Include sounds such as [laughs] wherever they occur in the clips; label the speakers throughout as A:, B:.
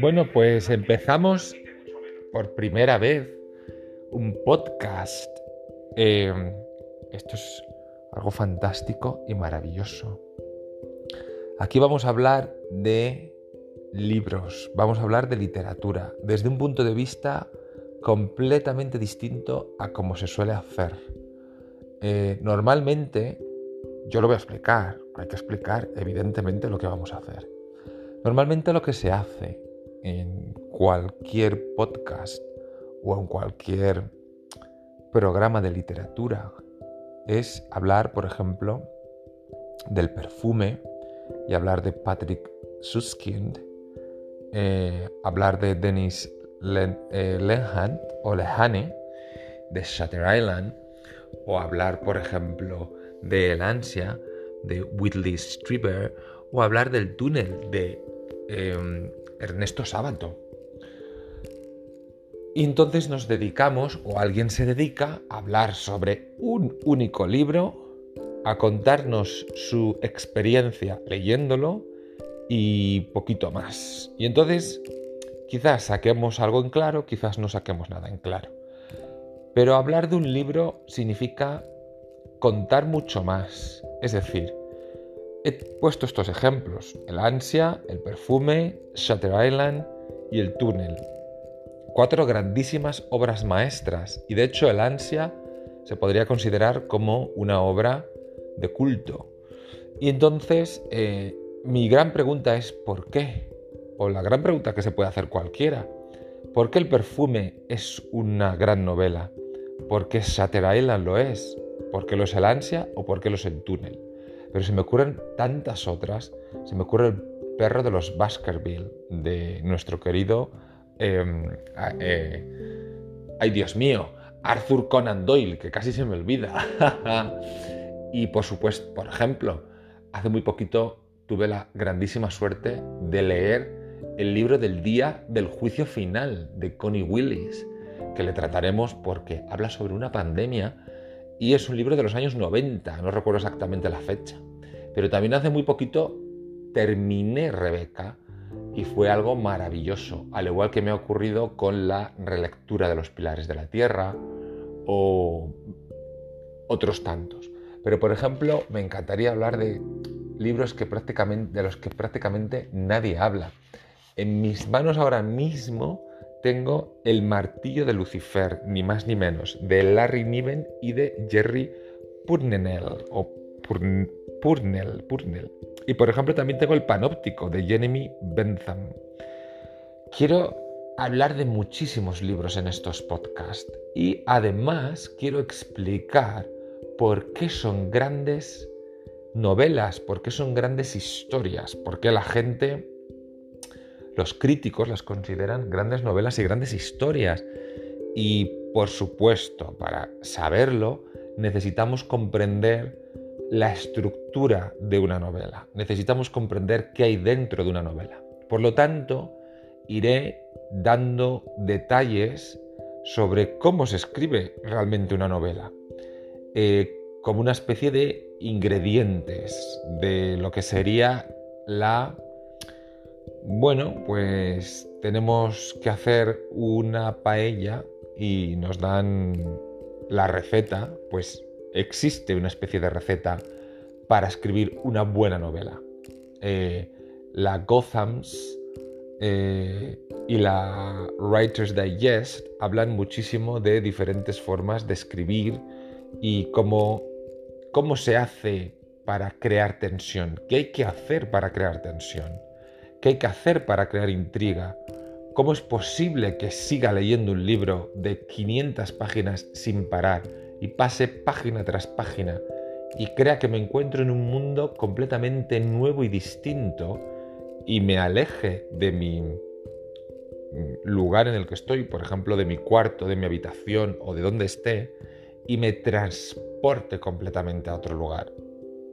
A: Bueno, pues empezamos por primera vez un podcast. Em, esto es algo fantástico y maravilloso. Aquí vamos a hablar de libros, vamos a hablar de literatura, desde un punto de vista completamente distinto a como se suele hacer. Eh, normalmente, yo lo voy a explicar, hay que explicar evidentemente lo que vamos a hacer. Normalmente lo que se hace en cualquier podcast o en cualquier programa de literatura es hablar, por ejemplo, del perfume y hablar de Patrick Suskind, eh, hablar de Dennis eh, Lehane o Lehane de Shutter Island, o hablar, por ejemplo, de El Ansia de Whitley Strieber, o hablar del túnel de em, Ernesto Sábato. Y entonces nos dedicamos, o alguien se dedica, a hablar sobre un único libro, a contarnos su experiencia leyéndolo y poquito más. Y entonces quizás saquemos algo en claro, quizás no saquemos nada en claro. Pero hablar de un libro significa contar mucho más. Es decir, He puesto estos ejemplos, el ansia, el perfume, Shutter Island y el túnel. Cuatro grandísimas obras maestras y de hecho el ansia se podría considerar como una obra de culto. Y entonces eh, mi gran pregunta es ¿por qué? O la gran pregunta que se puede hacer cualquiera. ¿Por qué el perfume es una gran novela? ¿Por qué Shutter Island lo es? ¿Por qué lo es el ansia o por qué lo es el túnel? Pero se me ocurren tantas otras. Se me ocurre el perro de los Baskerville, de nuestro querido... Em, eh, ay, Dios mío, Arthur Conan Doyle, que casi se me olvida. [laughs] y por supuesto, por ejemplo, hace muy poquito tuve la grandísima suerte de leer el libro del día del juicio final de Connie Willis, que le trataremos porque habla sobre una pandemia y es un libro de los años 90, no recuerdo exactamente la fecha. Pero también hace muy poquito terminé Rebeca y fue algo maravilloso, al igual que me ha ocurrido con la relectura de los Pilares de la Tierra o otros tantos. Pero por ejemplo, me encantaría hablar de libros que prácticamente, de los que prácticamente nadie habla. En mis manos ahora mismo tengo El martillo de Lucifer, ni más ni menos, de Larry Niven y de Jerry Purnell, o. Y por ejemplo también tengo El panóptico de Jeremy Bentham. Quiero hablar de muchísimos libros en estos podcasts y además quiero explicar por qué son grandes novelas, por qué son grandes historias, por qué la gente los críticos las consideran grandes novelas y grandes historias. Y por supuesto, para saberlo, necesitamos comprender la estructura de una novela. Necesitamos comprender qué hay dentro de una novela. Por lo tanto, iré dando detalles sobre cómo se escribe realmente una novela, eh, como una especie de ingredientes de lo que sería la bueno, pues tenemos que hacer una paella y nos dan la receta, pues existe una especie de receta para escribir una buena novela. Eh, la Gothams eh, y la Writer's Digest hablan muchísimo de diferentes formas de escribir y cómo, cómo se hace para crear tensión, qué hay que hacer para crear tensión. ¿Qué hay que hacer para crear intriga? ¿Cómo es posible que siga leyendo un libro de 500 páginas sin parar y pase página tras página y crea que me encuentro en un mundo completamente nuevo y distinto y me aleje de mi lugar en el que estoy, por ejemplo, de mi cuarto, de mi habitación o de donde esté, y me transporte completamente a otro lugar?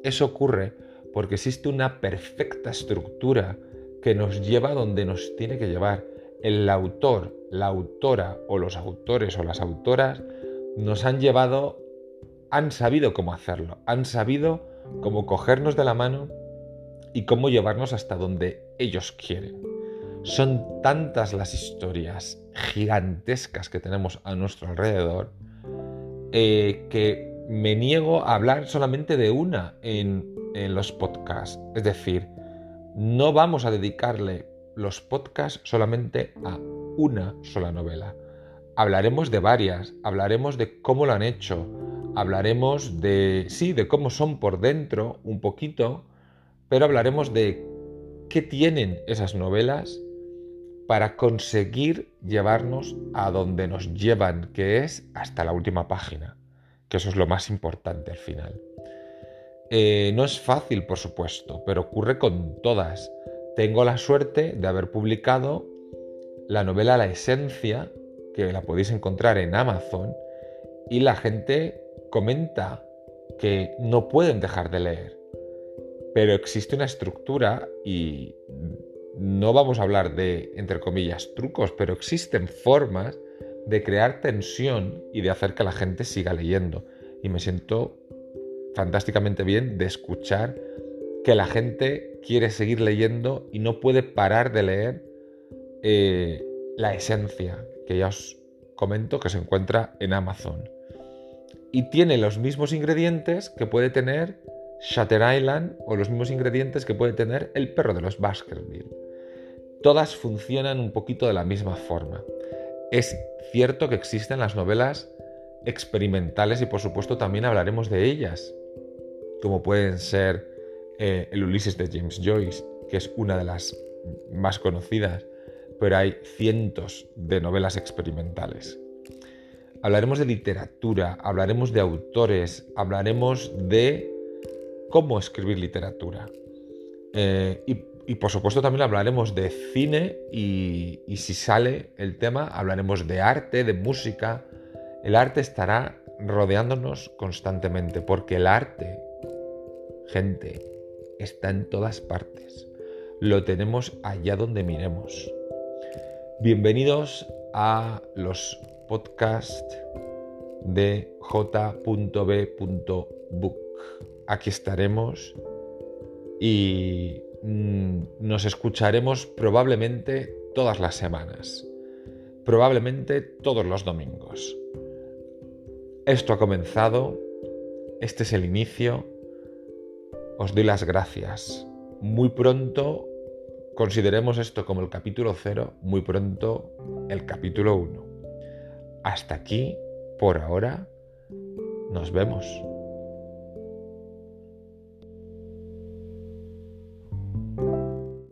A: Eso ocurre porque existe una perfecta estructura que nos lleva donde nos tiene que llevar. El autor, la autora o los autores o las autoras nos han llevado han sabido cómo hacerlo, han sabido cómo cogernos de la mano y cómo llevarnos hasta donde ellos quieren. Son tantas las historias gigantescas que tenemos a nuestro alrededor eh, que me niego a hablar solamente de una en, en los podcasts. Es decir, no vamos a dedicarle los podcasts solamente a una sola novela. Hablaremos de varias, hablaremos de cómo lo han hecho, hablaremos de, sí, de cómo son por dentro un poquito, pero hablaremos de qué tienen esas novelas para conseguir llevarnos a donde nos llevan, que es hasta la última página, que eso es lo más importante al final. Eh, no es fácil, por supuesto, pero ocurre con todas. Tengo la suerte de haber publicado la novela La Esencia, que la podéis encontrar en Amazon, y la gente comenta que no pueden dejar de leer. Pero existe una estructura y no vamos a hablar de, entre comillas, trucos, pero existen formas de crear tensión y de hacer que la gente siga leyendo. Y me siento fantásticamente bien de escuchar que la gente quiere seguir leyendo y no puede parar de leer eh, la esencia, que ya os comento que se encuentra en Amazon. Y tiene los mismos ingredientes que puede tener Shutter Island o los mismos ingredientes que puede tener el perro de los Baskerville. Todas funcionan un poquito de la misma forma. Es cierto que existen las novelas experimentales y por supuesto también hablaremos de ellas, como pueden ser eh, el Ulises de James Joyce, que es una de las más conocidas, pero hay cientos de novelas experimentales. Hablaremos de literatura, hablaremos de autores, hablaremos de cómo escribir literatura. Eh, y y por supuesto también hablaremos de cine y, si sale el tema hablaremos de arte, de música. El arte estará rodeándonos constantemente porque el arte, gente, está en todas partes. Lo tenemos allá donde miremos. Bienvenidos a los podcasts de j.b.book. Aquí estaremos y Mm, nos escucharemos probablemente todas las semanas, probablemente todos los domingos. Esto ha comenzado, este es el inicio, os doy las gracias. Muy pronto consideremos esto como el capítulo cero, muy pronto el capítulo 1. Hasta aquí, por ahora, nos vemos.